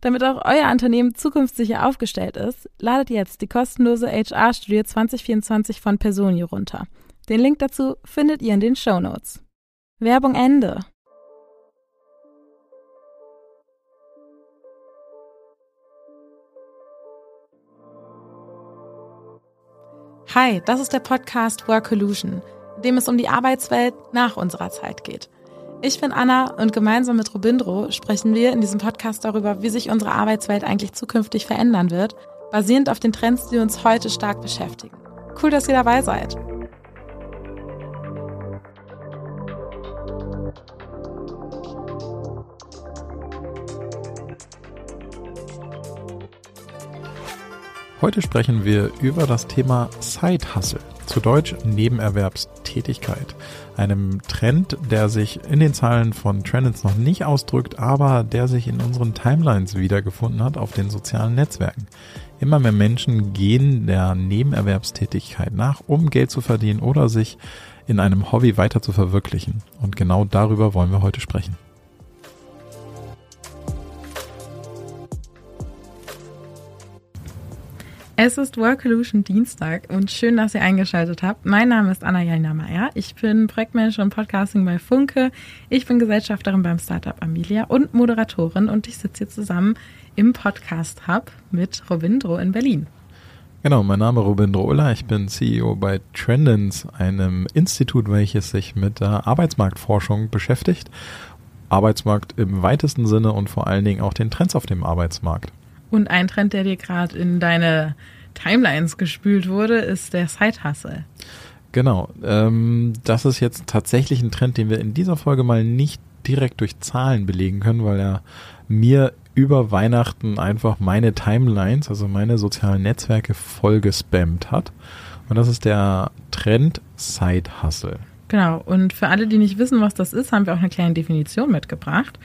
Damit auch euer Unternehmen zukunftssicher aufgestellt ist, ladet jetzt die kostenlose HR-Studie 2024 von Personio runter. Den Link dazu findet ihr in den Show Notes. Werbung Ende. Hi, das ist der Podcast Work Illusion, in dem es um die Arbeitswelt nach unserer Zeit geht. Ich bin Anna und gemeinsam mit Robindro sprechen wir in diesem Podcast darüber, wie sich unsere Arbeitswelt eigentlich zukünftig verändern wird, basierend auf den Trends, die uns heute stark beschäftigen. Cool, dass ihr dabei seid. Heute sprechen wir über das Thema Side Hustle, zu Deutsch Nebenerwerbstätigkeit. Einem Trend, der sich in den Zahlen von Trendins noch nicht ausdrückt, aber der sich in unseren Timelines wiedergefunden hat auf den sozialen Netzwerken. Immer mehr Menschen gehen der Nebenerwerbstätigkeit nach, um Geld zu verdienen oder sich in einem Hobby weiter zu verwirklichen. Und genau darüber wollen wir heute sprechen. Es ist Workolution Dienstag und schön, dass ihr eingeschaltet habt. Mein Name ist Anna Jalina Meyer. Ich bin Projektmanager und Podcasting bei Funke. Ich bin Gesellschafterin beim Startup Amelia und Moderatorin und ich sitze hier zusammen im Podcast Hub mit Robindro in Berlin. Genau, mein Name ist Robindro Uller. Ich bin CEO bei Trendens, einem Institut, welches sich mit der Arbeitsmarktforschung beschäftigt. Arbeitsmarkt im weitesten Sinne und vor allen Dingen auch den Trends auf dem Arbeitsmarkt. Und ein Trend, der dir gerade in deine Timelines gespült wurde, ist der Side-Hustle. Genau. Ähm, das ist jetzt tatsächlich ein Trend, den wir in dieser Folge mal nicht direkt durch Zahlen belegen können, weil er mir über Weihnachten einfach meine Timelines, also meine sozialen Netzwerke voll gespammt hat. Und das ist der Trend Side Hustle. Genau. Und für alle, die nicht wissen, was das ist, haben wir auch eine kleine Definition mitgebracht.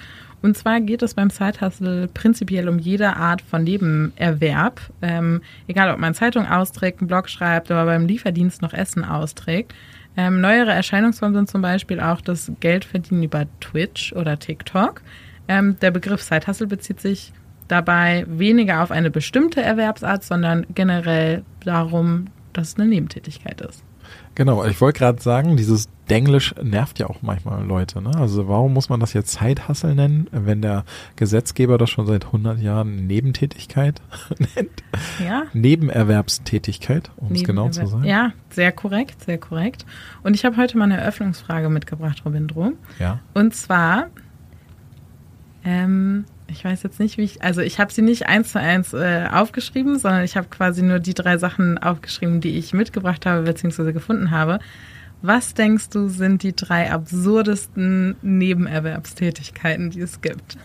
Und zwar geht es beim Side-Hustle prinzipiell um jede Art von Nebenerwerb. Ähm, egal, ob man Zeitung austrägt, einen Blog schreibt oder beim Lieferdienst noch Essen austrägt. Ähm, neuere Erscheinungsformen sind zum Beispiel auch das Geldverdienen über Twitch oder TikTok. Ähm, der Begriff Side-Hustle bezieht sich dabei weniger auf eine bestimmte Erwerbsart, sondern generell darum, dass es eine Nebentätigkeit ist. Genau, ich wollte gerade sagen, dieses Denglisch nervt ja auch manchmal Leute. Ne? Also warum muss man das jetzt Zeithassel nennen, wenn der Gesetzgeber das schon seit 100 Jahren Nebentätigkeit nennt? Ja. Nebenerwerbstätigkeit, um es genau zu sagen. Ja, sehr korrekt, sehr korrekt. Und ich habe heute mal eine Eröffnungsfrage mitgebracht, Robindro. Ja. Und zwar, ähm, ich weiß jetzt nicht, wie ich, also ich habe sie nicht eins zu eins äh, aufgeschrieben, sondern ich habe quasi nur die drei Sachen aufgeschrieben, die ich mitgebracht habe bzw. gefunden habe. Was denkst du, sind die drei absurdesten Nebenerwerbstätigkeiten, die es gibt?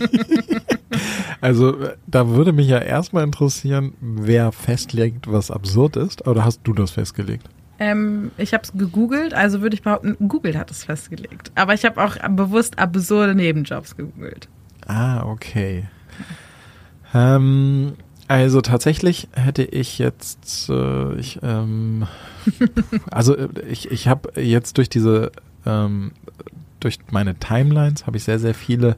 also, da würde mich ja erstmal interessieren, wer festlegt, was absurd ist. Oder hast du das festgelegt? Ähm, ich habe es gegoogelt, also würde ich behaupten, Google hat es festgelegt. Aber ich habe auch bewusst absurde Nebenjobs gegoogelt. Ah, okay. Ähm, Also tatsächlich hätte ich jetzt, äh, ich, ähm, also äh, ich, ich habe jetzt durch diese, ähm, durch meine Timelines habe ich sehr, sehr viele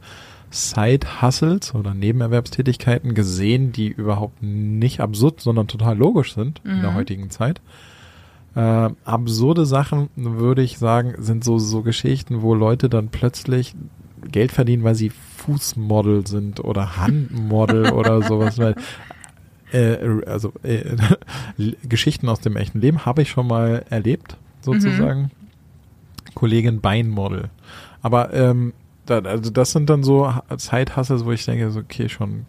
Side-Hustles oder Nebenerwerbstätigkeiten gesehen, die überhaupt nicht absurd, sondern total logisch sind mhm. in der mhm. heutigen Zeit. Äh, absurde Sachen, würde ich sagen, sind so, so Geschichten, wo Leute dann plötzlich Geld verdienen, weil sie Fußmodel sind oder Handmodel oder sowas. Weil, äh, also äh, Geschichten aus dem echten Leben habe ich schon mal erlebt, sozusagen. Mhm. Kollegin Beinmodel. Aber ähm, da, also das sind dann so Zeithassels, wo ich denke, so, okay, schon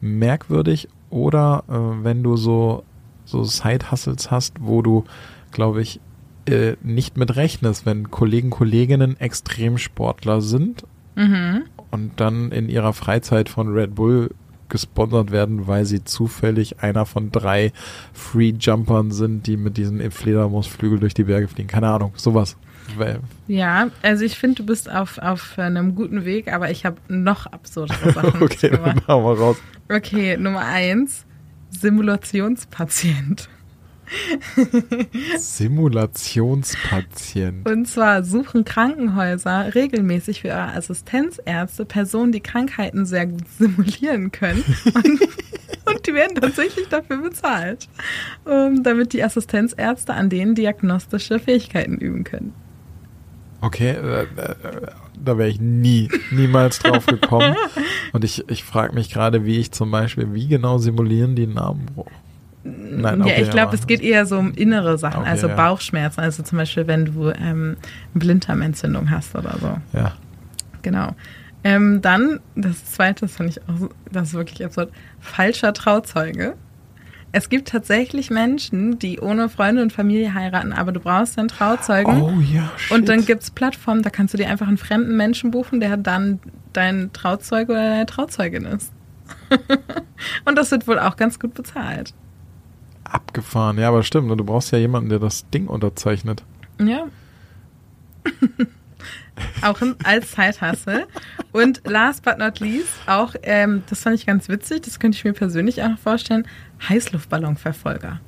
merkwürdig. Oder äh, wenn du so, so Side-Hustles hast, wo du, glaube ich, äh, nicht mit rechnest, wenn Kollegen, Kolleginnen Extremsportler sind mhm. Und dann in ihrer Freizeit von Red Bull gesponsert werden, weil sie zufällig einer von drei Free Jumpern sind, die mit diesem Fledermausflügel durch die Berge fliegen. Keine Ahnung, sowas. Ja, also ich finde, du bist auf, auf einem guten Weg, aber ich habe noch absurdere Sachen. okay, dann machen wir raus. Okay, Nummer eins, Simulationspatient. Simulationspatient. Und zwar suchen Krankenhäuser regelmäßig für ihre Assistenzärzte Personen, die Krankheiten sehr gut simulieren können. Und, und die werden tatsächlich dafür bezahlt, um, damit die Assistenzärzte an denen diagnostische Fähigkeiten üben können. Okay, äh, äh, da wäre ich nie, niemals drauf gekommen. Und ich, ich frage mich gerade, wie ich zum Beispiel, wie genau simulieren die Namenbruch? Nein, okay, ja, ich glaube, es geht eher so um innere Sachen, okay, also ja. Bauchschmerzen, also zum Beispiel, wenn du ähm, Blinddarmentzündung hast oder so. Ja. Genau. Ähm, dann, das zweite, das fand ich auch, das ist wirklich absurd, falscher Trauzeuge. Es gibt tatsächlich Menschen, die ohne Freunde und Familie heiraten, aber du brauchst einen Trauzeugen. Oh ja, shit. Und dann gibt es Plattformen, da kannst du dir einfach einen fremden Menschen buchen, der dann dein Trauzeuge oder deine Trauzeugin ist. und das wird wohl auch ganz gut bezahlt. Abgefahren, ja, aber stimmt. Du brauchst ja jemanden, der das Ding unterzeichnet. Ja. auch als Zeithassel. Und last but not least, auch, ähm, das fand ich ganz witzig, das könnte ich mir persönlich auch vorstellen, Heißluftballonverfolger.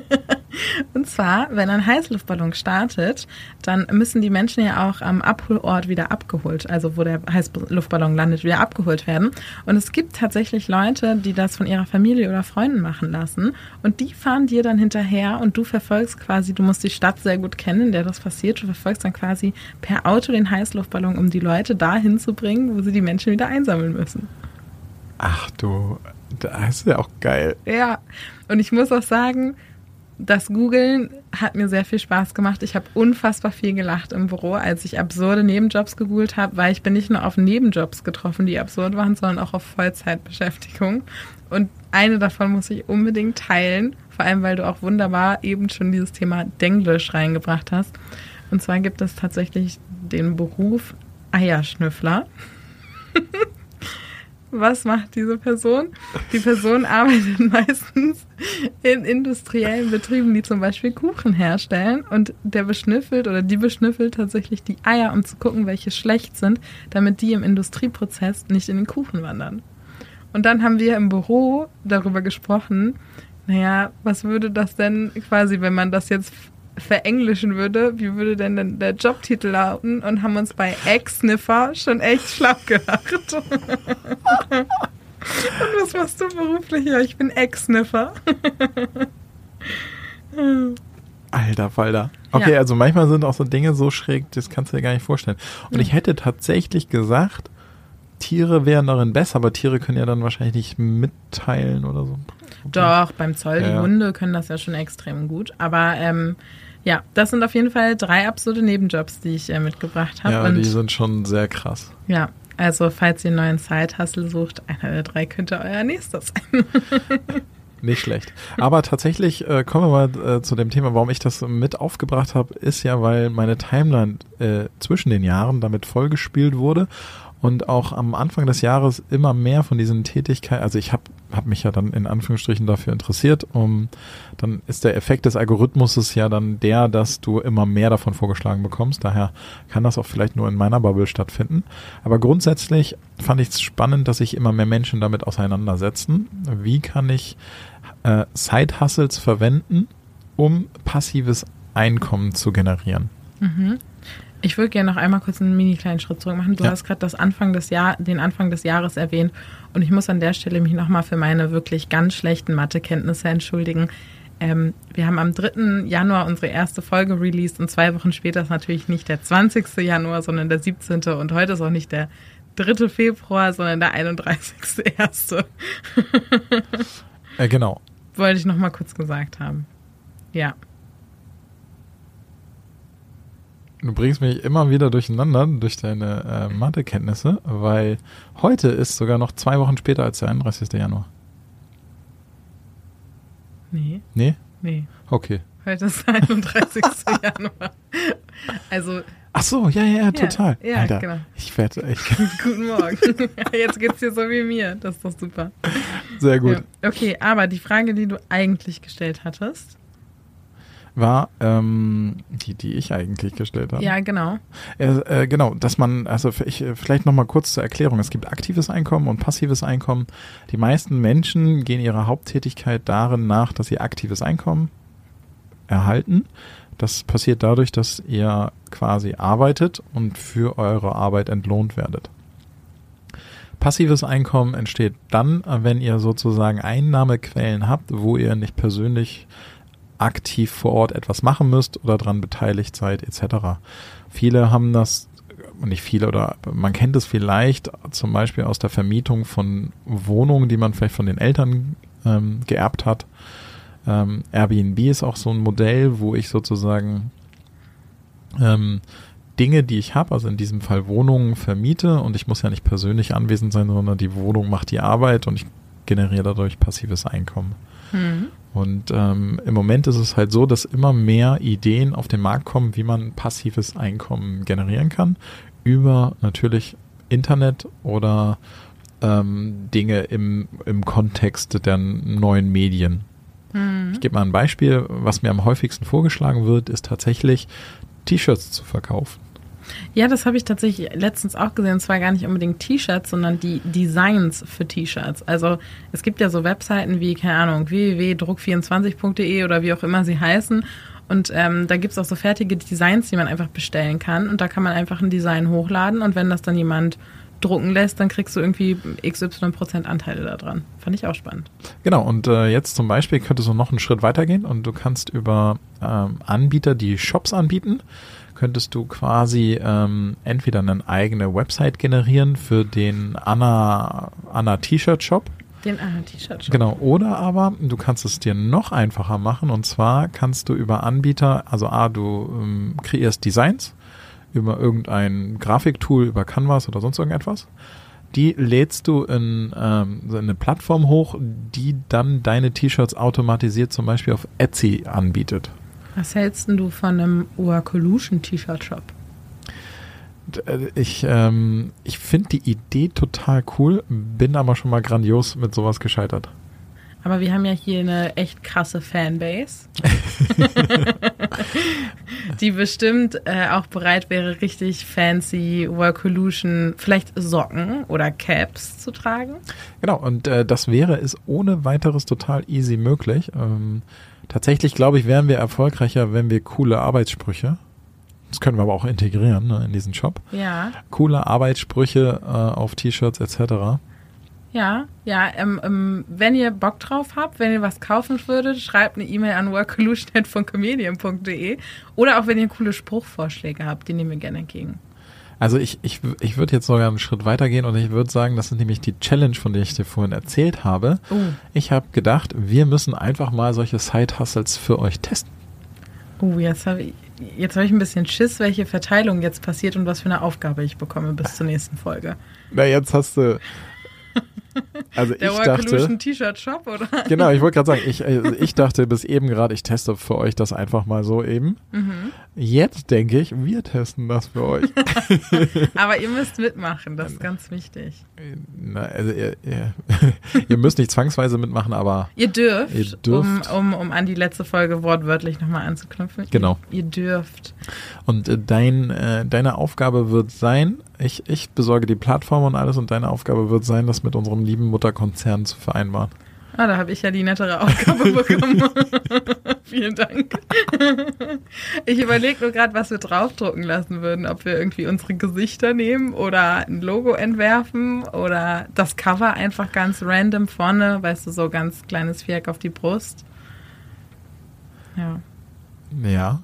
Und zwar, wenn ein Heißluftballon startet, dann müssen die Menschen ja auch am Abholort wieder abgeholt, also wo der Heißluftballon landet, wieder abgeholt werden. Und es gibt tatsächlich Leute, die das von ihrer Familie oder Freunden machen lassen. Und die fahren dir dann hinterher und du verfolgst quasi, du musst die Stadt sehr gut kennen, in der das passiert. Du verfolgst dann quasi per Auto den Heißluftballon, um die Leute dahin zu bringen, wo sie die Menschen wieder einsammeln müssen. Ach du, das ist ja auch geil. Ja, und ich muss auch sagen, das Googlen hat mir sehr viel Spaß gemacht. Ich habe unfassbar viel gelacht im Büro, als ich absurde Nebenjobs gegoogelt habe, weil ich bin nicht nur auf Nebenjobs getroffen, die absurd waren, sondern auch auf Vollzeitbeschäftigung. Und eine davon muss ich unbedingt teilen, vor allem weil du auch wunderbar eben schon dieses Thema Denglisch reingebracht hast. Und zwar gibt es tatsächlich den Beruf Eierschnüffler. Was macht diese Person? Die Person arbeitet meistens in industriellen Betrieben, die zum Beispiel Kuchen herstellen und der beschnüffelt oder die beschnüffelt tatsächlich die Eier, um zu gucken, welche schlecht sind, damit die im Industrieprozess nicht in den Kuchen wandern. Und dann haben wir im Büro darüber gesprochen, naja, was würde das denn quasi, wenn man das jetzt verenglischen würde, wie würde denn der Jobtitel lauten und haben uns bei Egg-Sniffer schon echt schlapp gelacht. und was machst du beruflich? Ja, ich bin Egg-Sniffer. Alter Falter. Okay, ja. also manchmal sind auch so Dinge so schräg, das kannst du dir gar nicht vorstellen. Und ich hätte tatsächlich gesagt, Tiere wären darin besser, aber Tiere können ja dann wahrscheinlich nicht mitteilen oder so. Doch, beim Zoll, die ja. Hunde können das ja schon extrem gut. Aber ähm, ja, das sind auf jeden Fall drei absurde Nebenjobs, die ich äh, mitgebracht habe. Ja, und die sind schon sehr krass. Ja, also falls ihr einen neuen Side-Hustle sucht, einer der drei könnte euer nächster sein. Nicht schlecht. Aber tatsächlich äh, kommen wir mal äh, zu dem Thema, warum ich das mit aufgebracht habe, ist ja, weil meine Timeline äh, zwischen den Jahren damit vollgespielt wurde und auch am Anfang des Jahres immer mehr von diesen Tätigkeiten, also ich habe hab mich ja dann in Anführungsstrichen dafür interessiert, um dann ist der Effekt des Algorithmuses ja dann der, dass du immer mehr davon vorgeschlagen bekommst. Daher kann das auch vielleicht nur in meiner Bubble stattfinden. Aber grundsätzlich fand ich es spannend, dass sich immer mehr Menschen damit auseinandersetzen. Wie kann ich äh, Side-Hustles verwenden, um passives Einkommen zu generieren? Mhm. Ich würde gerne noch einmal kurz einen mini kleinen Schritt zurück machen. Du ja. hast gerade das Anfang des Jahr, den Anfang des Jahres erwähnt und ich muss an der Stelle mich nochmal für meine wirklich ganz schlechten Mathekenntnisse entschuldigen. Ähm, wir haben am 3. Januar unsere erste Folge released und zwei Wochen später ist natürlich nicht der 20. Januar, sondern der 17. und heute ist auch nicht der 3. Februar, sondern der 31.1. äh, genau. Wollte ich nochmal kurz gesagt haben. Ja. Du bringst mich immer wieder durcheinander durch deine äh, Mathekenntnisse, weil heute ist sogar noch zwei Wochen später als der 31. Januar. Nee. Nee? Nee. Okay. Heute ist der 31. Januar. Also. Ach so, ja, ja, ja, total. Ja, Alter, genau. Ich werde echt. Guten Morgen. Jetzt geht's dir so wie mir. Das ist doch super. Sehr gut. Ja. Okay, aber die Frage, die du eigentlich gestellt hattest, war, ähm, die, die ich eigentlich gestellt habe. Ja, genau. Äh, äh, genau, dass man, also ich, vielleicht nochmal kurz zur Erklärung. Es gibt aktives Einkommen und passives Einkommen. Die meisten Menschen gehen ihrer Haupttätigkeit darin nach, dass sie aktives Einkommen erhalten. Das passiert dadurch, dass ihr quasi arbeitet und für eure Arbeit entlohnt werdet. Passives Einkommen entsteht dann, wenn ihr sozusagen Einnahmequellen habt, wo ihr nicht persönlich aktiv vor Ort etwas machen müsst oder daran beteiligt seid, etc. Viele haben das, nicht viele, oder man kennt es vielleicht zum Beispiel aus der Vermietung von Wohnungen, die man vielleicht von den Eltern ähm, geerbt hat. Ähm, Airbnb ist auch so ein Modell, wo ich sozusagen ähm, Dinge, die ich habe, also in diesem Fall Wohnungen vermiete und ich muss ja nicht persönlich anwesend sein, sondern die Wohnung macht die Arbeit und ich generiere dadurch passives Einkommen. Mhm. Und ähm, im Moment ist es halt so, dass immer mehr Ideen auf den Markt kommen, wie man passives Einkommen generieren kann. Über natürlich Internet oder ähm, Dinge im, im Kontext der neuen Medien. Mhm. Ich gebe mal ein Beispiel. Was mir am häufigsten vorgeschlagen wird, ist tatsächlich T-Shirts zu verkaufen. Ja, das habe ich tatsächlich letztens auch gesehen. Und zwar gar nicht unbedingt T-Shirts, sondern die Designs für T-Shirts. Also es gibt ja so Webseiten wie, keine Ahnung, www.druck24.de oder wie auch immer sie heißen. Und ähm, da gibt es auch so fertige Designs, die man einfach bestellen kann. Und da kann man einfach ein Design hochladen. Und wenn das dann jemand drucken lässt, dann kriegst du irgendwie XY Prozent Anteile daran. Fand ich auch spannend. Genau, und äh, jetzt zum Beispiel könntest du noch einen Schritt weitergehen und du kannst über ähm, Anbieter, die Shops anbieten, könntest du quasi ähm, entweder eine eigene Website generieren für den Anna, Anna T-Shirt Shop. Den Anna T-Shirt Shop. Genau. Oder aber du kannst es dir noch einfacher machen und zwar kannst du über Anbieter, also A, du ähm, kreierst Designs über irgendein Grafiktool, über Canvas oder sonst irgendetwas. Die lädst du in, ähm, in eine Plattform hoch, die dann deine T-Shirts automatisiert zum Beispiel auf Etsy anbietet. Was hältst du von einem Oakolution T-Shirt-Shop? Äh, ich, ähm, ich finde die Idee total cool, bin aber schon mal grandios mit sowas gescheitert. Aber wir haben ja hier eine echt krasse Fanbase, die bestimmt äh, auch bereit wäre, richtig fancy Workolution, vielleicht Socken oder Caps zu tragen. Genau, und äh, das wäre es ohne weiteres total easy möglich. Ähm, Tatsächlich, glaube ich, wären wir erfolgreicher, wenn wir coole Arbeitssprüche, das können wir aber auch integrieren ne, in diesen Shop. Ja. Coole Arbeitssprüche äh, auf T-Shirts etc. Ja, ja, ähm, ähm, wenn ihr Bock drauf habt, wenn ihr was kaufen würdet, schreibt eine E-Mail an workolution.comedian.de oder auch wenn ihr coole Spruchvorschläge habt, die nehmen wir gerne entgegen. Also ich, ich, ich würde jetzt sogar einen Schritt weiter gehen und ich würde sagen, das ist nämlich die Challenge, von der ich dir vorhin erzählt habe. Oh. Ich habe gedacht, wir müssen einfach mal solche Side-Hustles für euch testen. Oh, jetzt habe ich, jetzt hab ich ein bisschen Schiss, welche Verteilung jetzt passiert und was für eine Aufgabe ich bekomme bis zur nächsten Folge. Na, jetzt hast du Also Der ich dachte, T-Shirt Shop, oder? genau, ich wollte gerade sagen, ich, äh, ich dachte bis eben gerade, ich teste für euch das einfach mal so eben. Mhm. Jetzt denke ich, wir testen das für euch. Aber ihr müsst mitmachen, das ist ganz wichtig. Na, also ihr, ihr, ihr müsst nicht zwangsweise mitmachen, aber Ihr dürft, Ihr dürft. Um, um, um an die letzte Folge wortwörtlich nochmal anzuknüpfen. Genau. Ihr, ihr dürft. und äh, dein, äh, deine Aufgabe wird sein, ich, ich besorge die Plattform und alles und deine Aufgabe wird sein, das mit unserem lieben Mutterkonzern zu vereinbaren. Ah, da habe ich ja die nettere Aufgabe bekommen. Vielen Dank. ich überlege nur gerade, was wir draufdrucken lassen würden. Ob wir irgendwie unsere Gesichter nehmen oder ein Logo entwerfen oder das Cover einfach ganz random vorne, weißt du, so ganz kleines Viereck auf die Brust. Ja. Ja,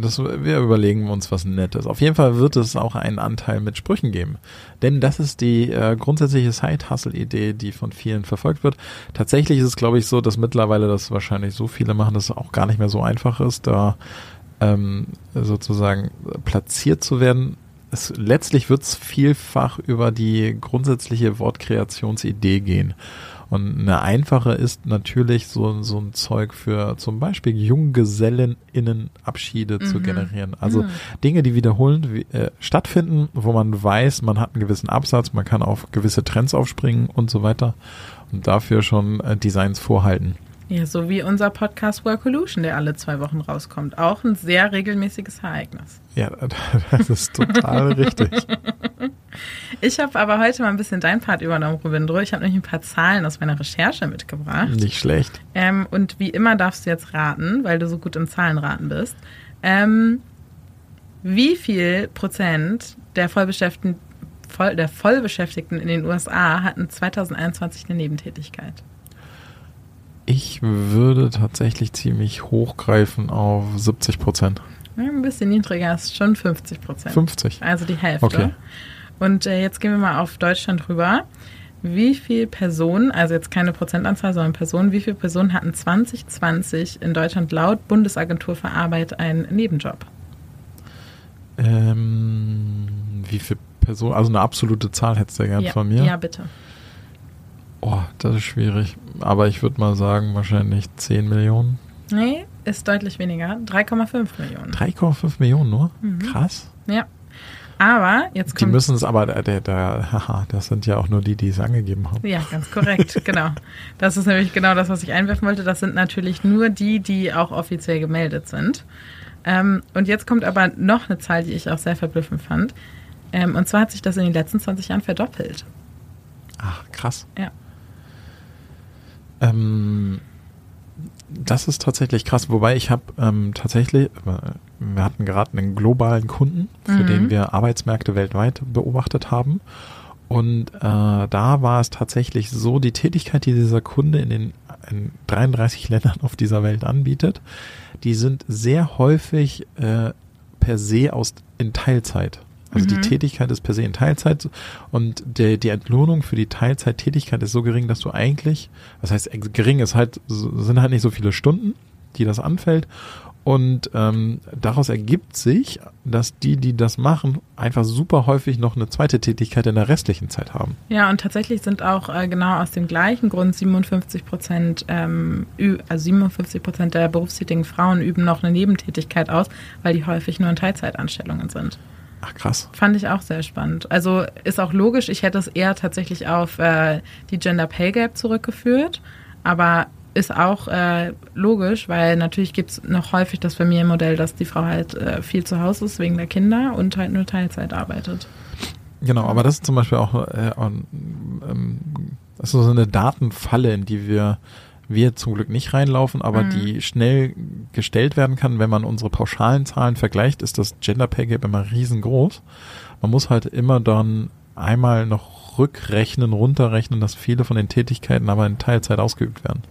das, wir überlegen uns was Nettes. Auf jeden Fall wird es auch einen Anteil mit Sprüchen geben. Denn das ist die äh, grundsätzliche Side-Hustle-Idee, die von vielen verfolgt wird. Tatsächlich ist es, glaube ich, so, dass mittlerweile das wahrscheinlich so viele machen, dass es auch gar nicht mehr so einfach ist, da ähm, sozusagen platziert zu werden. Es, letztlich wird es vielfach über die grundsätzliche Wortkreationsidee gehen. Und eine einfache ist natürlich so, so ein Zeug für zum Beispiel JunggesellenInnen-Abschiede zu Mhm. generieren. Also Mhm. Dinge, die wiederholend wie- äh, stattfinden, wo man weiß, man hat einen gewissen Absatz, man kann auf gewisse Trends aufspringen und so weiter und dafür schon äh, Designs vorhalten. Ja, so wie unser Podcast Workolution, der alle zwei Wochen rauskommt. Auch ein sehr regelmäßiges Ereignis. Ja, das ist total richtig. Ich habe aber heute mal ein bisschen dein Part übernommen, Rubindro. Ich habe nämlich ein paar Zahlen aus meiner Recherche mitgebracht. Nicht schlecht. Ähm, und wie immer darfst du jetzt raten, weil du so gut im Zahlenraten bist. Ähm, wie viel Prozent der Vollbeschäftigten, voll, der Vollbeschäftigten in den USA hatten 2021 eine Nebentätigkeit? Ich würde tatsächlich ziemlich hochgreifen auf 70 Prozent. Ein bisschen niedriger ist schon 50 Prozent. 50. Also die Hälfte. Okay. Und äh, jetzt gehen wir mal auf Deutschland rüber. Wie viele Personen, also jetzt keine Prozentanzahl, sondern Personen, wie viele Personen hatten 2020 in Deutschland laut Bundesagentur für Arbeit einen Nebenjob? Ähm, wie viele Personen, also eine absolute Zahl hättest du ja gern ja, von mir. ja, bitte. Oh, das ist schwierig. Aber ich würde mal sagen, wahrscheinlich 10 Millionen. Nee, ist deutlich weniger. 3,5 Millionen. 3,5 Millionen nur? Mhm. Krass. Ja. Aber jetzt Die kommt. müssen es aber, der, der, haha, das sind ja auch nur die, die es angegeben haben. Ja, ganz korrekt, genau. Das ist nämlich genau das, was ich einwerfen wollte. Das sind natürlich nur die, die auch offiziell gemeldet sind. Ähm, und jetzt kommt aber noch eine Zahl, die ich auch sehr verblüffend fand. Ähm, und zwar hat sich das in den letzten 20 Jahren verdoppelt. Ach, krass. Ja. Ähm, das ist tatsächlich krass. Wobei ich habe ähm, tatsächlich, äh, wir hatten gerade einen globalen Kunden, für Mhm. den wir Arbeitsmärkte weltweit beobachtet haben. Und äh, da war es tatsächlich so, die Tätigkeit, die dieser Kunde in den in 33 Ländern auf dieser Welt anbietet, die sind sehr häufig äh, per se aus in Teilzeit. Also die Mhm. Tätigkeit ist per se in Teilzeit und der, die Entlohnung für die Teilzeittätigkeit ist so gering, dass du eigentlich, was heißt gering ist halt, so- sind halt nicht so viele Stunden, die das anfällt und ähm, daraus ergibt sich, dass die, die das machen, einfach super häufig noch eine zweite Tätigkeit in der restlichen Zeit haben. Ja, und tatsächlich sind auch äh, genau aus dem gleichen Grund 57 Prozent, ähm, also 57 Prozent der berufstätigen Frauen üben noch eine Nebentätigkeit aus, weil die häufig nur in Teilzeitanstellungen sind. Ach krass. Fand ich auch sehr spannend. Also ist auch logisch, ich hätte es eher tatsächlich auf äh, die Gender Pay Gap zurückgeführt, aber ist auch äh, logisch, weil natürlich gibt es noch häufig das Familienmodell, dass die Frau halt äh, viel zu Hause ist wegen der Kinder und halt nur Teilzeit arbeitet. Genau, aber das ist zum Beispiel auch, äh, auch, ähm, das ist so eine Datenfalle, in die wir wir zum Glück nicht reinlaufen, aber Mhm. die schnell gestellt werden kann, wenn man unsere pauschalen Zahlen vergleicht, ist das Gender Pay Gap immer riesengroß. Man muss halt immer dann einmal noch rückrechnen, runterrechnen, dass viele von den Tätigkeiten aber in Teilzeit ausgeübt werden.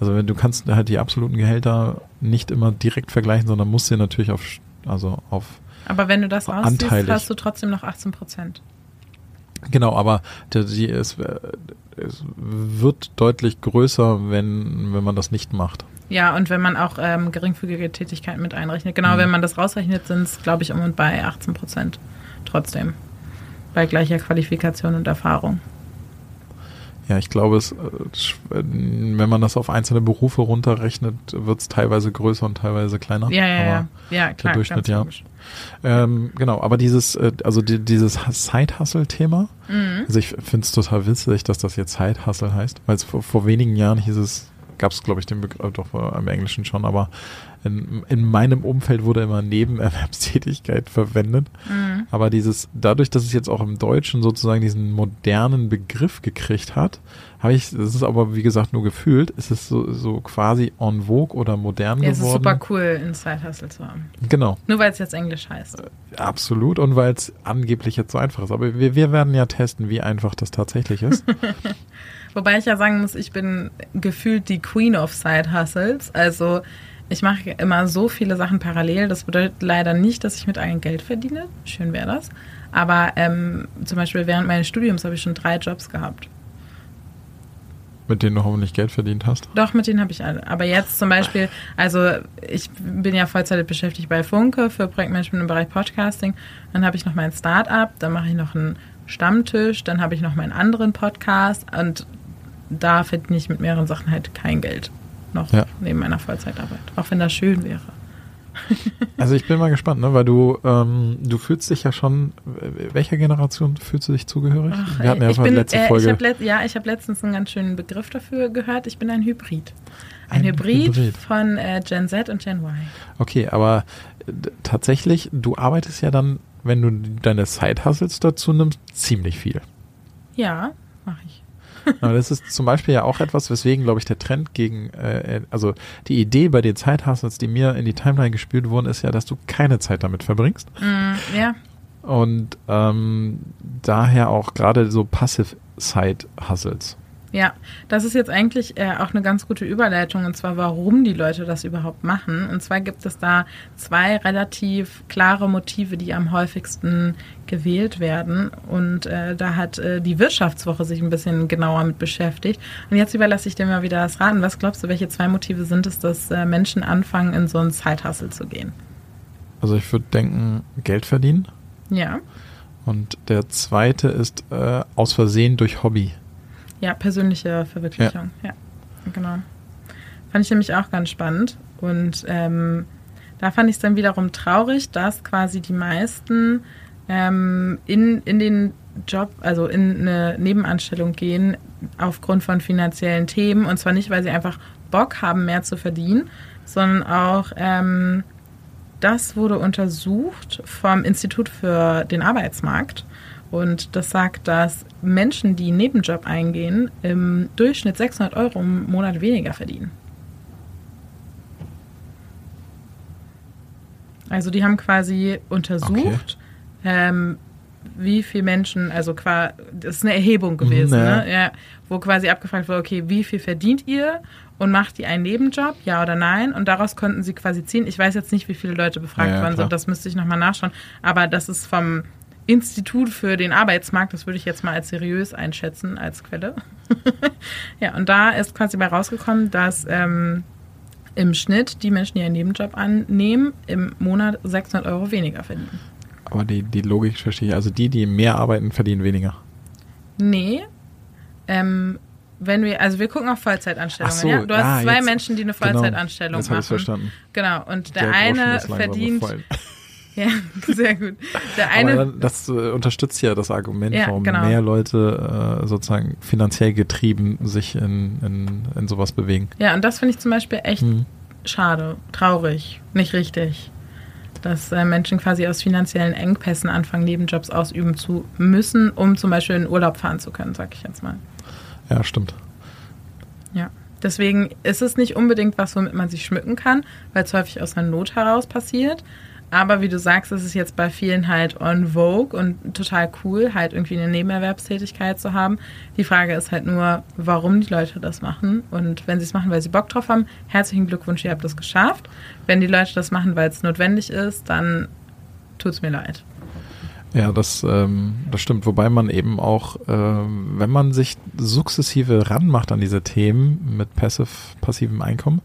Also wenn du kannst halt die absoluten Gehälter nicht immer direkt vergleichen, sondern musst sie natürlich auf, also auf Aber wenn du das rausziehst, hast du trotzdem noch 18 Prozent. Genau, aber die, die, es, äh, es wird deutlich größer, wenn, wenn man das nicht macht. Ja, und wenn man auch ähm, geringfügige Tätigkeiten mit einrechnet. Genau, Mhm. wenn man das rausrechnet, sind es, glaube ich, um und bei 18 Prozent. Trotzdem. Bei gleicher Qualifikation und Erfahrung. Ja, ich glaube, es, äh, wenn man das auf einzelne Berufe runterrechnet, wird es teilweise größer und teilweise kleiner. Ja, ja, ja. ja klar, der Durchschnitt, ja. Ähm, genau, aber dieses, äh, also die, dieses Side-Hustle-Thema, mhm. also ich finde es total witzig, dass das jetzt Side-Hustle heißt, weil es vor, vor wenigen Jahren hieß es, gab es, glaube ich, den Begriff doch im Englischen schon, aber in, in meinem Umfeld wurde immer Nebenerwerbstätigkeit verwendet. Mhm. Aber dieses, dadurch, dass es jetzt auch im Deutschen sozusagen diesen modernen Begriff gekriegt hat, habe ich, das ist aber wie gesagt nur gefühlt, ist es so, so quasi en vogue oder modern ja, geworden. Es ist super cool, in Side Hustle zu haben. Genau. Nur weil es jetzt Englisch heißt. Äh, absolut und weil es angeblich jetzt so einfach ist. Aber wir, wir werden ja testen, wie einfach das tatsächlich ist. Wobei ich ja sagen muss, ich bin gefühlt die Queen of Side Hustles. Also ich mache immer so viele Sachen parallel. Das bedeutet leider nicht, dass ich mit allen Geld verdiene. Schön wäre das. Aber ähm, zum Beispiel während meines Studiums habe ich schon drei Jobs gehabt. Mit denen du hoffentlich Geld verdient hast? Doch, mit denen habe ich alle. Aber jetzt zum Beispiel, also ich bin ja Vollzeit beschäftigt bei Funke für Projektmanagement im Bereich Podcasting. Dann habe ich noch mein Start-up, dann mache ich noch einen Stammtisch, dann habe ich noch meinen anderen Podcast und da verdiene ich mit mehreren Sachen halt kein Geld noch ja. neben meiner Vollzeitarbeit, auch wenn das schön wäre. also ich bin mal gespannt, ne? weil du ähm, du fühlst dich ja schon, welcher Generation fühlst du dich zugehörig? Ach, Wir hatten ja schon letzte äh, Folge. Ich let, ja, ich habe letztens einen ganz schönen Begriff dafür gehört. Ich bin ein Hybrid. Ein, ein Hybrid, Hybrid, von äh, Gen Z und Gen Y. Okay, aber äh, tatsächlich, du arbeitest ja dann, wenn du deine Side-Hustles dazu nimmst, ziemlich viel. Ja, mache ich. Aber das ist zum Beispiel ja auch etwas, weswegen, glaube ich, der Trend gegen, äh, also die Idee bei den Zeithassels, die mir in die Timeline gespielt wurden, ist ja, dass du keine Zeit damit verbringst. Mm, ja. Und ähm, daher auch gerade so Passive Side-Hustles. Ja, das ist jetzt eigentlich äh, auch eine ganz gute Überleitung und zwar, warum die Leute das überhaupt machen. Und zwar gibt es da zwei relativ klare Motive, die am häufigsten gewählt werden. Und äh, da hat äh, die Wirtschaftswoche sich ein bisschen genauer mit beschäftigt. Und jetzt überlasse ich dir mal wieder das Raten. Was glaubst du, welche zwei Motive sind es, dass äh, Menschen anfangen, in so einen Zeithassel zu gehen? Also ich würde denken, Geld verdienen. Ja. Und der zweite ist äh, aus Versehen durch Hobby. Ja, persönliche Verwirklichung. Ja, ja genau. Fand ich nämlich auch ganz spannend. Und ähm, da fand ich es dann wiederum traurig, dass quasi die meisten ähm, in, in den Job, also in eine Nebenanstellung gehen, aufgrund von finanziellen Themen. Und zwar nicht, weil sie einfach Bock haben, mehr zu verdienen, sondern auch, ähm, das wurde untersucht vom Institut für den Arbeitsmarkt. Und das sagt, dass Menschen, die einen Nebenjob eingehen, im Durchschnitt 600 Euro im Monat weniger verdienen. Also die haben quasi untersucht, okay. ähm, wie viele Menschen, also quasi, das ist eine Erhebung gewesen, nee. ne? ja, wo quasi abgefragt wurde, okay, wie viel verdient ihr und macht ihr einen Nebenjob, ja oder nein? Und daraus konnten sie quasi ziehen. Ich weiß jetzt nicht, wie viele Leute befragt ja, worden sind, das müsste ich nochmal nachschauen, aber das ist vom Institut für den Arbeitsmarkt, das würde ich jetzt mal als seriös einschätzen als Quelle. ja, und da ist quasi bei rausgekommen, dass ähm, im Schnitt die Menschen, die einen Nebenjob annehmen, im Monat 600 Euro weniger verdienen. Aber die, die Logik verstehe ich. Also die, die mehr arbeiten, verdienen weniger. Nee. Ähm, wenn wir, also wir gucken auf Vollzeitanstellungen. So, ja? Du hast ah, zwei jetzt, Menschen, die eine genau. Vollzeitanstellung genau, jetzt machen. Verstanden. Genau. Und der, der eine verdient. Ja, sehr gut. Der eine, Aber das äh, unterstützt ja das Argument, ja, warum genau. mehr Leute äh, sozusagen finanziell getrieben sich in, in, in sowas bewegen. Ja, und das finde ich zum Beispiel echt hm. schade, traurig, nicht richtig. Dass äh, Menschen quasi aus finanziellen Engpässen anfangen, Nebenjobs ausüben zu müssen, um zum Beispiel in Urlaub fahren zu können, sag ich jetzt mal. Ja, stimmt. Ja. Deswegen ist es nicht unbedingt was, womit man sich schmücken kann, weil es häufig aus einer Not heraus passiert. Aber wie du sagst, ist es jetzt bei vielen halt on vogue und total cool, halt irgendwie eine Nebenerwerbstätigkeit zu haben. Die Frage ist halt nur, warum die Leute das machen. Und wenn sie es machen, weil sie Bock drauf haben, herzlichen Glückwunsch, ihr habt es geschafft. Wenn die Leute das machen, weil es notwendig ist, dann tut es mir leid. Ja, das, ähm, das stimmt. Wobei man eben auch, äh, wenn man sich sukzessive ranmacht an diese Themen mit passive, passivem Einkommen,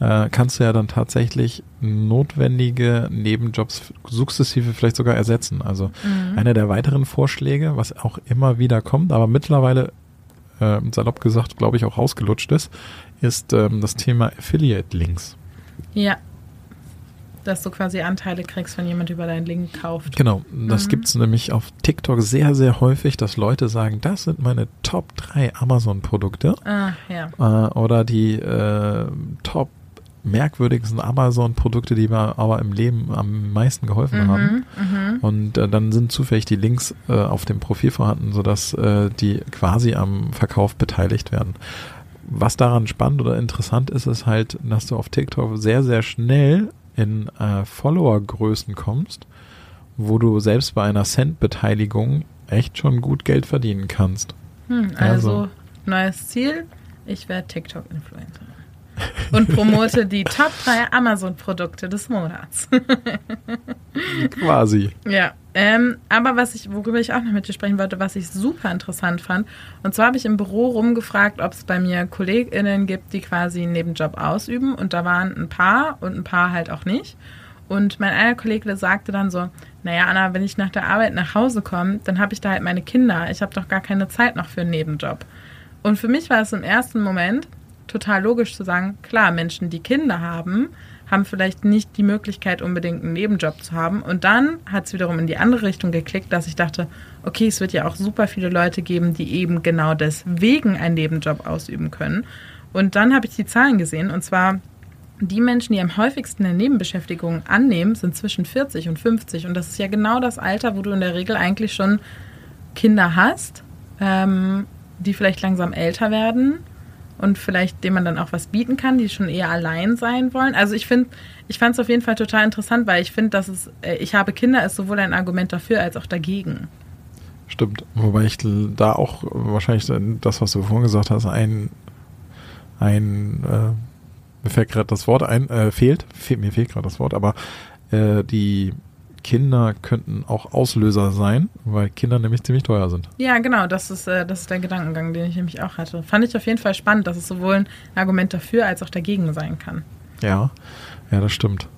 äh, kannst du ja dann tatsächlich notwendige Nebenjobs sukzessive vielleicht sogar ersetzen. Also mhm. einer der weiteren Vorschläge, was auch immer wieder kommt, aber mittlerweile äh, salopp gesagt, glaube ich, auch rausgelutscht ist, ist ähm, das Thema Affiliate-Links. Ja. Dass du quasi Anteile kriegst, wenn jemand über deinen Link kauft. Genau, das Mhm. gibt's nämlich auf TikTok sehr, sehr häufig, dass Leute sagen, das sind meine Top 3 Amazon-Produkte Ah, ja. äh, oder die äh, Top merkwürdigsten Amazon-Produkte, die mir aber im Leben am meisten geholfen haben. Mhm, mhm. Und äh, dann sind zufällig die Links äh, auf dem Profil vorhanden, sodass äh, die quasi am Verkauf beteiligt werden. Was daran spannend oder interessant ist, ist halt, dass du auf TikTok sehr, sehr schnell in äh, Followergrößen kommst, wo du selbst bei einer Cent-Beteiligung echt schon gut Geld verdienen kannst. Hm, also, Also- neues Ziel. Ich werde TikTok-Influencer. Und promote die Top 3 Amazon-Produkte des Monats. Quasi. Ja, ähm, aber was ich, worüber ich auch noch mit dir sprechen wollte, was ich super interessant fand, und zwar habe ich im Büro rumgefragt, ob es bei mir KollegInnen gibt, die quasi einen Nebenjob ausüben, und da waren ein paar und ein paar halt auch nicht. Und mein einer Kollege sagte dann so, naja, Anna, wenn ich nach der Arbeit nach Hause komme, dann habe ich da halt meine Kinder. Ich habe doch gar keine Zeit noch für einen Nebenjob. Und für mich war es im ersten Moment total logisch zu sagen, klar, Menschen, die Kinder haben, haben vielleicht nicht die Möglichkeit, unbedingt einen Nebenjob zu haben. Und dann hat es wiederum in die andere Richtung geklickt, dass ich dachte, okay, es wird ja auch super viele Leute geben, die eben genau deswegen einen Nebenjob ausüben können. Und dann habe ich die Zahlen gesehen, und zwar die Menschen, die am häufigsten eine Nebenbeschäftigung annehmen, sind zwischen 40 und 50. Und das ist ja genau das Alter, wo du in der Regel eigentlich schon Kinder hast, ähm, die vielleicht langsam älter werden und vielleicht dem man dann auch was bieten kann, die schon eher allein sein wollen. Also ich finde, ich fand es auf jeden Fall total interessant, weil ich finde, dass es, äh, ich habe Kinder ist sowohl ein Argument dafür als auch dagegen. Stimmt. Wobei ich da auch wahrscheinlich das, was du vorhin gesagt hast, ein, ein äh, mir fällt gerade das Wort ein, äh, fehlt, Fe mir fehlt gerade das Wort, aber äh, die Kinder könnten auch Auslöser sein, weil Kinder nämlich ziemlich teuer sind. Ja, genau, das ist, äh, das ist der Gedankengang, den ich nämlich auch hatte. Fand ich auf jeden Fall spannend, dass es sowohl ein Argument dafür als auch dagegen sein kann. Ja, ja, das stimmt.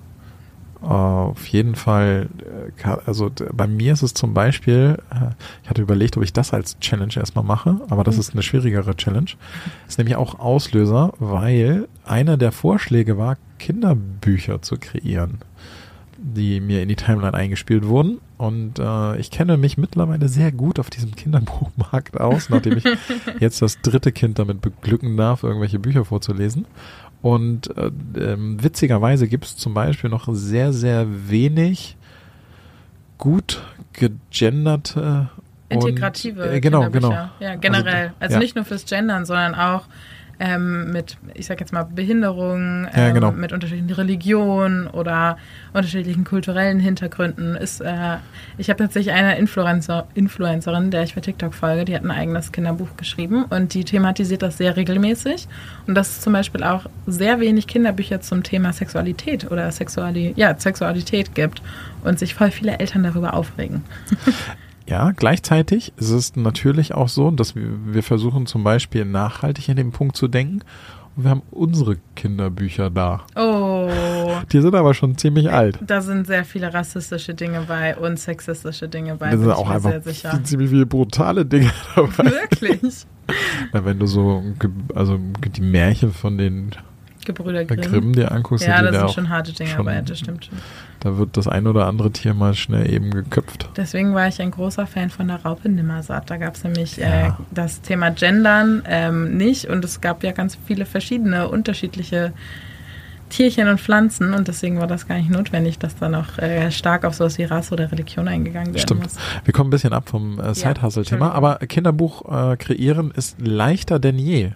Auf jeden Fall, äh, also bei mir ist es zum Beispiel, äh, ich hatte überlegt, ob ich das als Challenge erstmal mache, aber das ist eine schwierigere Challenge. Ist nämlich auch Auslöser, weil einer der Vorschläge war, Kinderbücher zu kreieren, die mir in die Timeline eingespielt wurden. Und äh, ich kenne mich mittlerweile sehr gut auf diesem Kinderbuchmarkt aus, nachdem ich jetzt das dritte Kind damit beglücken darf, irgendwelche Bücher vorzulesen. Und äh, ähm, witzigerweise gibt es zum Beispiel noch sehr, sehr wenig gut gegenderte Integrative und, äh, genau, genau. Ja, generell. Also, ja. nicht nur fürs Gendern, sondern auch ähm, mit, ich sag jetzt mal, Behinderungen, Ja, ähm, genau. mit unterschiedlichen Religionen oder unterschiedlichen kulturellen Hintergründen. Ist, äh, ich habe tatsächlich eine Influencer, Influencerin, der ich bei TikTok folge, die hat ein eigenes Kinderbuch geschrieben und die thematisiert das sehr regelmäßig. Und dass es zum Beispiel auch sehr wenig Kinderbücher zum Thema Sexualität oder Sexuali ja, Sexualität gibt und sich voll viele Eltern darüber aufregen. Ja, gleichzeitig ist es natürlich auch so, dass wir, wir versuchen zum Beispiel nachhaltig in dem Punkt zu denken. Und wir haben unsere Kinderbücher da. Oh. Die sind aber schon ziemlich alt. Da sind sehr viele rassistische Dinge bei und sexistische Dinge bei. Da sind auch einfach sehr sicher. ziemlich viele brutale Dinge dabei. Wirklich. Na, wenn du so, also die Märchen von den Gebrüder Grimm. Grimm dir anguckst, Ja, da sind schon harte Dinge, schon- aber das stimmt schon. Da wird das ein oder andere Tier mal schnell eben geköpft. Deswegen war ich ein großer Fan von der Raupe Nimmersatt. Da gab es nämlich äh, Ja. das Thema Gendern ähm, nicht und es gab ja ganz viele verschiedene, unterschiedliche Tierchen und Pflanzen und deswegen war das gar nicht notwendig, dass da noch äh, stark auf sowas wie Rasse oder Religion eingegangen werden Stimmt. muss. Wir kommen ein bisschen ab vom äh, Side-Hustle-Thema, Entschuldigung. aber Kinderbuch äh, kreieren ist leichter denn je.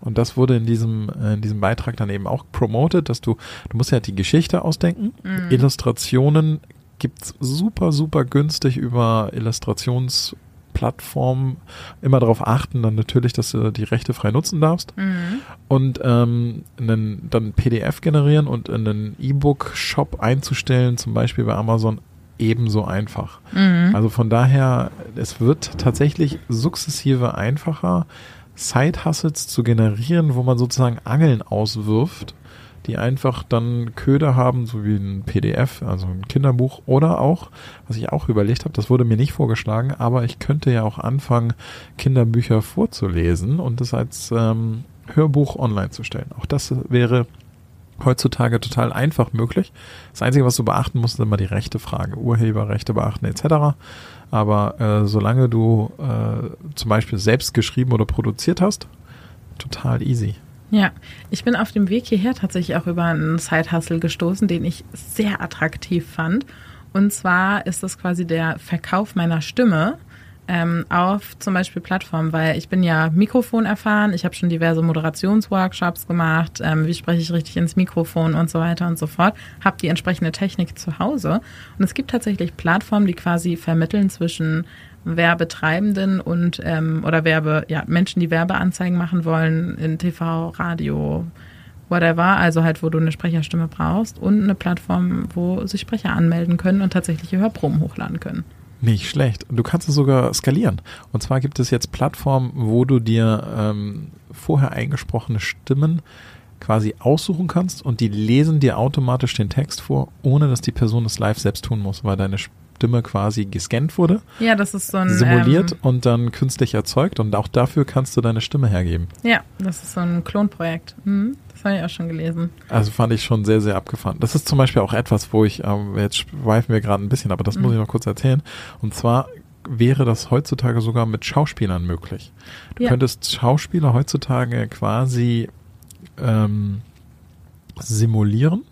Und das wurde in diesem, äh, in diesem Beitrag dann eben auch promoted, dass du, du musst ja die Geschichte ausdenken. Mhm. Illustrationen gibt's super, super günstig über Illustrationsplattformen. Immer darauf achten, dann natürlich, dass du die Rechte frei nutzen darfst. Mhm. Und ähm, einen, dann PDF generieren und in einen E-Book-Shop einzustellen, zum Beispiel bei Amazon, ebenso einfach. Mhm. Also von daher, es wird tatsächlich sukzessive einfacher, Side-Hustles zu generieren, wo man sozusagen Angeln auswirft, die einfach dann Köder haben, so wie ein PDF, also ein Kinderbuch oder auch, was ich auch überlegt habe, das wurde mir nicht vorgeschlagen, aber ich könnte ja auch anfangen, Kinderbücher vorzulesen und das als ähm, Hörbuch online zu stellen. Auch das wäre heutzutage total einfach möglich. Das Einzige, was du beachten musst, ist immer die rechte Frage. Urheberrechte beachten etc. Aber äh, solange du äh, zum Beispiel selbst geschrieben oder produziert hast, total easy. Ja, ich bin auf dem Weg hierher tatsächlich auch über einen Side-Hustle gestoßen, den ich sehr attraktiv fand. Und zwar ist das quasi der Verkauf meiner Stimme ähm, auf zum Beispiel Plattformen, weil ich bin ja Mikrofon erfahren, ich habe schon diverse Moderationsworkshops gemacht, ähm, wie spreche ich richtig ins Mikrofon und so weiter und so fort, habe die entsprechende Technik zu Hause und es gibt tatsächlich Plattformen, die quasi vermitteln zwischen Werbetreibenden und ähm, oder Werbe, ja, Menschen, die Werbeanzeigen machen wollen in TV, Radio, whatever, also halt, wo du eine Sprecherstimme brauchst und eine Plattform, wo sich Sprecher anmelden können und tatsächlich Hörproben hochladen können. Nicht schlecht. Du kannst es sogar skalieren. Und zwar gibt es jetzt Plattformen, wo du dir ähm, vorher eingesprochene Stimmen quasi aussuchen kannst und die lesen dir automatisch den Text vor, ohne dass die Person es live selbst tun muss, weil deine Stimme quasi gescannt wurde. Ja, das ist so ein simuliert ähm, und dann künstlich erzeugt und auch dafür kannst du deine Stimme hergeben. Ja, das ist so ein Klonprojekt. Mhm. Das habe ich auch schon gelesen. Also fand ich schon sehr, sehr abgefahren. Das ist zum Beispiel auch etwas, wo ich, ähm, jetzt schweifen wir gerade ein bisschen, aber das mhm. muss ich noch kurz erzählen. Und zwar wäre das heutzutage sogar mit Schauspielern möglich. Du ja. könntest Schauspieler heutzutage quasi ähm, simulieren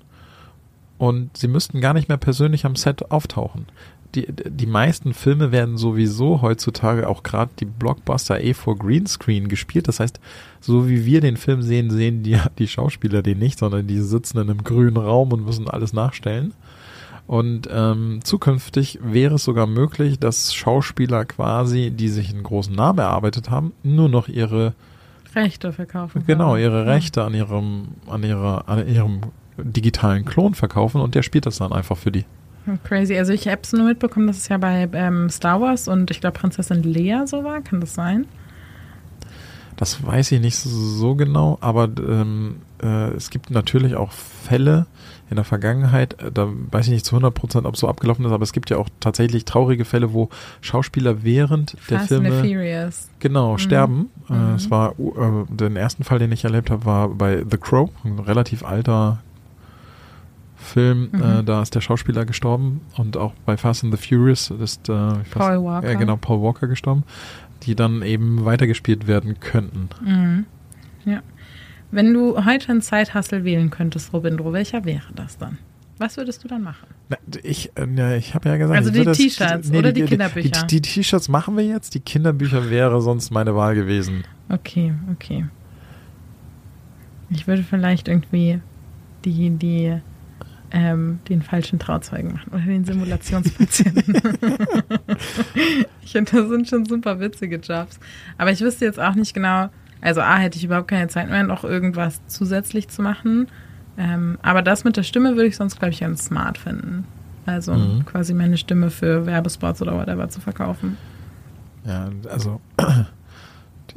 und sie müssten gar nicht mehr persönlich am Set auftauchen die, die meisten Filme werden sowieso heutzutage auch gerade die Blockbuster eh vor Greenscreen gespielt. Das heißt, so wie wir den Film sehen, sehen die, die Schauspieler den nicht, sondern die sitzen in einem grünen Raum und müssen alles nachstellen. Und ähm, zukünftig wäre es sogar möglich, dass Schauspieler quasi, die sich einen großen Namen erarbeitet haben, nur noch ihre Rechte verkaufen. Genau, ihre Rechte an ihrem, an ihrer, an ihrem digitalen Klon verkaufen und der spielt das dann einfach für die. Crazy. Also ich habe es nur mitbekommen, dass es ja bei ähm, Star Wars und ich glaube Prinzessin Leia so war. Kann das sein? Das weiß ich nicht so genau, aber ähm, äh, es gibt natürlich auch Fälle in der Vergangenheit, da weiß ich nicht zu 100 Prozent, ob es so abgelaufen ist, aber es gibt ja auch tatsächlich traurige Fälle, wo Schauspieler während Fast der Filme genau mhm. sterben. Äh, mhm. es war äh, den ersten Fall, den ich erlebt habe, war bei The Crow, ein relativ alter Film, mhm. äh, da ist der Schauspieler gestorben und auch bei Fast and the Furious ist äh, Paul Walker. Äh, genau, Paul Walker gestorben, die dann eben weitergespielt werden könnten. Mhm. Ja. Wenn du heute einen Zeithassel wählen könntest, Robindro, welcher wäre das dann? Was würdest du dann machen? Na, ich äh, ich habe ja gesagt, also die T-Shirts nee, oder die, die Kinderbücher. Die T-Shirts machen wir jetzt. Die Kinderbücher wäre sonst meine Wahl gewesen. Okay, okay. Ich würde vielleicht irgendwie die die ähm, den falschen Trauzeugen machen oder den Simulationspatienten. ich finde, das sind schon super witzige Jobs. Aber ich wüsste jetzt auch nicht genau, also A, hätte ich überhaupt keine Zeit mehr, noch irgendwas zusätzlich zu machen. Ähm, aber das mit der Stimme würde ich sonst, glaube ich, ganz smart finden. Also mhm. quasi meine Stimme für Werbespots oder whatever zu verkaufen. Ja, also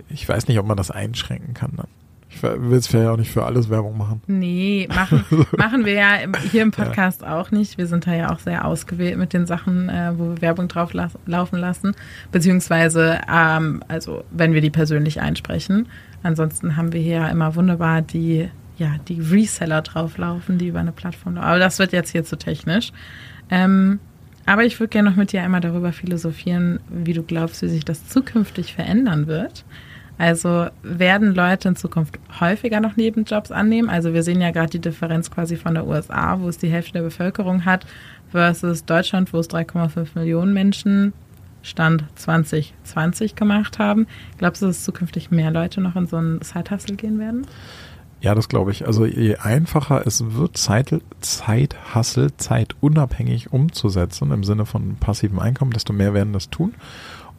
ich weiß nicht, ob man das einschränken kann dann. Ich will es ja auch nicht für alles Werbung machen. Nee, machen, machen wir ja hier im Podcast ja. auch nicht. Wir sind da ja auch sehr ausgewählt mit den Sachen, äh, wo wir Werbung drauf las laufen lassen. Beziehungsweise, ähm, also wenn wir die persönlich einsprechen. Ansonsten haben wir hier immer wunderbar die, ja, die Reseller drauflaufen, die über eine Plattform laufen. Aber das wird jetzt hier zu technisch. Ähm, aber ich würde gerne noch mit dir einmal darüber philosophieren, wie du glaubst, wie sich das zukünftig verändern wird. Also werden Leute in Zukunft häufiger noch Nebenjobs annehmen? Also wir sehen ja gerade die Differenz quasi von der USA, wo es die Hälfte der Bevölkerung hat, versus Deutschland, wo es 3,5 Millionen Menschen Stand 2020 gemacht haben. Glaubst du, dass zukünftig mehr Leute noch in so einen Zeithustle gehen werden? Ja, das glaube ich. Also je einfacher es wird, Zeit, Zeithustle, zeitunabhängig umzusetzen im Sinne von passivem Einkommen, desto mehr werden das tun.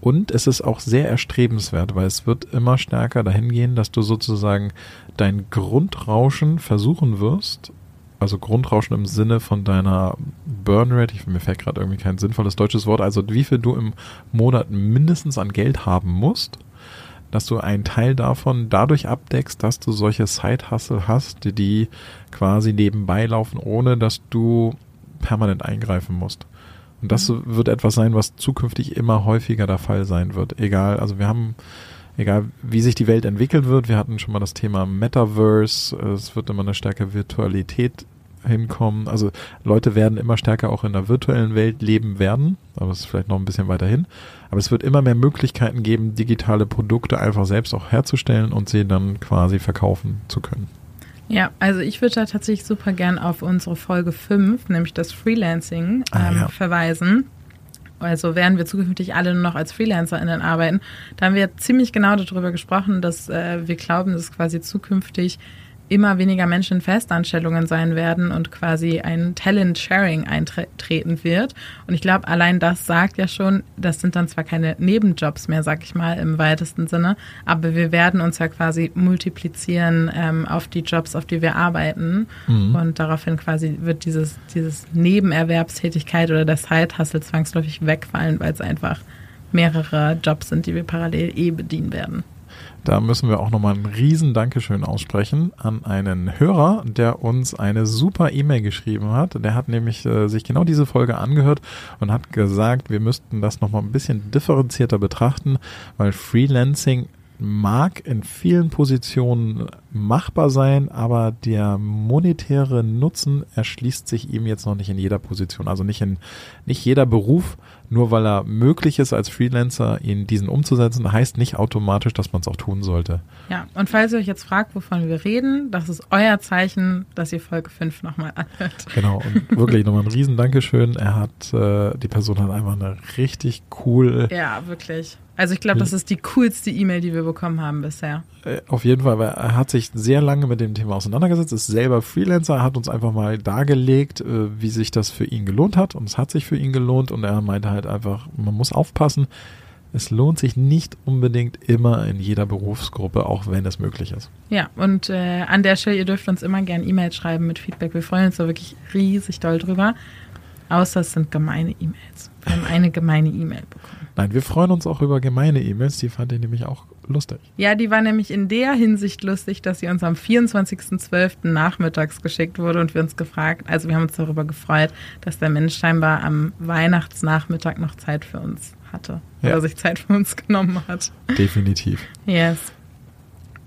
Und es ist auch sehr erstrebenswert, weil es wird immer stärker dahin gehen, dass du sozusagen dein Grundrauschen versuchen wirst, also Grundrauschen im Sinne von deiner Burnrate, ich, mir fällt gerade irgendwie kein sinnvolles deutsches Wort, also wie viel du im Monat mindestens an Geld haben musst, dass du einen Teil davon dadurch abdeckst, dass du solche Side-Hustle hast, die, die quasi nebenbei laufen, ohne dass du permanent eingreifen musst. Und das mhm. wird etwas sein, was zukünftig immer häufiger der Fall sein wird. Egal, also wir haben, egal wie sich die Welt entwickeln wird, wir hatten schon mal das Thema Metaverse, es wird immer eine stärkere Virtualität hinkommen. Also Leute werden immer stärker auch in der virtuellen Welt leben werden, aber es ist vielleicht noch ein bisschen weiter hin. Aber es wird immer mehr Möglichkeiten geben, digitale Produkte einfach selbst auch herzustellen und sie dann quasi verkaufen zu können. Ja, also ich würde da tatsächlich super gern auf unsere Folge 5, nämlich das Freelancing, ah, ähm, ja. verweisen. Also werden wir zukünftig alle nur noch als FreelancerInnen arbeiten. Da haben wir ziemlich genau darüber gesprochen, dass äh, wir glauben, dass quasi zukünftig immer weniger Menschen in Festanstellungen sein werden und quasi ein Talent-Sharing eintreten wird. Und ich glaube, allein das sagt ja schon, das sind dann zwar keine Nebenjobs mehr, sag ich mal, im weitesten Sinne, aber wir werden uns ja quasi multiplizieren ähm, auf die Jobs, auf die wir arbeiten. Mhm. Und daraufhin quasi wird dieses, dieses Nebenerwerbstätigkeit oder der Side-Hustle zwangsläufig wegfallen, weil es einfach mehrere Jobs sind, die wir parallel eh bedienen werden. Da müssen wir auch nochmal ein riesen Dankeschön aussprechen an einen Hörer, der uns eine super E-Mail geschrieben hat. Der hat nämlich äh, sich genau diese Folge angehört und hat gesagt, wir müssten das nochmal ein bisschen differenzierter betrachten, weil Freelancing mag in vielen Positionen machbar sein, aber der monetäre Nutzen erschließt sich ihm jetzt noch nicht in jeder Position. Also nicht in nicht jeder Beruf, nur weil er möglich ist als Freelancer, ihn diesen umzusetzen, heißt nicht automatisch, dass man es auch tun sollte. Ja, und falls ihr euch jetzt fragt, wovon wir reden, das ist euer Zeichen, dass ihr Folge 5 nochmal anhört. Genau, und wirklich nochmal ein riesen Dankeschön. Er hat, äh, die Person hat einfach eine richtig cool. Ja, wirklich. Also ich glaube, das ist die coolste E-Mail, die wir bekommen haben bisher. Äh, auf jeden Fall, weil er hat sich sehr lange mit dem Thema auseinandergesetzt, ist selber Freelancer, hat uns einfach mal dargelegt, äh, wie sich das für ihn gelohnt hat und es hat sich für ihn gelohnt und er meinte halt einfach, man muss aufpassen, es lohnt sich nicht unbedingt immer in jeder Berufsgruppe, auch wenn es möglich ist. Ja, und äh, an der Stelle, ihr dürft uns immer gerne E-Mails schreiben mit Feedback. Wir freuen uns da wirklich riesig doll drüber. Außer es sind gemeine E-Mails. Wir haben eine gemeine E-Mail bekommen. Nein, wir freuen uns auch über gemeine E-Mails. Die fand ich nämlich auch lustig. Ja, die war nämlich in der Hinsicht lustig, dass sie uns am 24.12. nachmittags geschickt wurde und wir uns gefragt, also wir haben uns darüber gefreut, dass der Mensch scheinbar am Weihnachtsnachmittag noch Zeit für uns hatte. Ja. Oder sich Zeit für uns genommen hat. Definitiv. Yes.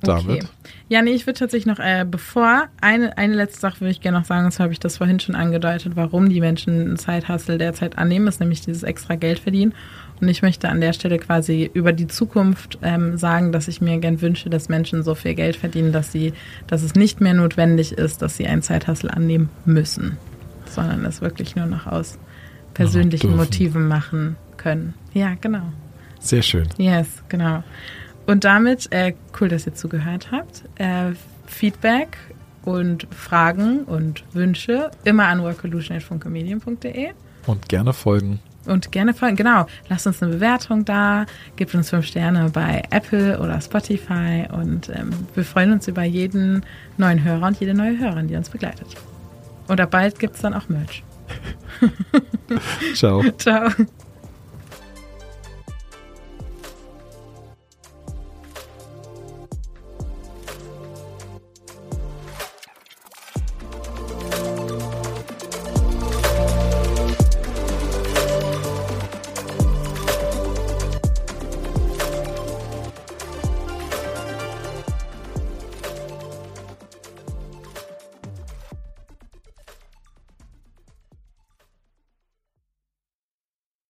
Damit. Okay. Ja, nee, ich würde tatsächlich noch, äh, bevor, eine, eine letzte Sache würde ich gerne noch sagen, und zwar habe ich das vorhin schon angedeutet, warum die Menschen einen Zeithassel derzeit annehmen, ist nämlich dieses extra Geld verdienen. Und ich möchte an der Stelle quasi über die Zukunft ähm, sagen, dass ich mir gern wünsche, dass Menschen so viel Geld verdienen, dass sie, dass es nicht mehr notwendig ist, dass sie einen Zeithassel annehmen müssen, sondern es wirklich nur noch aus persönlichen Motiven machen können. Ja, genau. Sehr schön. Yes, genau. Und damit, äh, cool, dass ihr zugehört habt. Äh, Feedback und Fragen und Wünsche immer an workolution.funkemedien.de. Und gerne folgen. Und gerne folgen, genau. Lasst uns eine Bewertung da, gebt uns fünf Sterne bei Apple oder Spotify und ähm, wir freuen uns über jeden neuen Hörer und jede neue Hörerin, die uns begleitet. Oder bald gibt es dann auch Merch. Ciao. Ciao.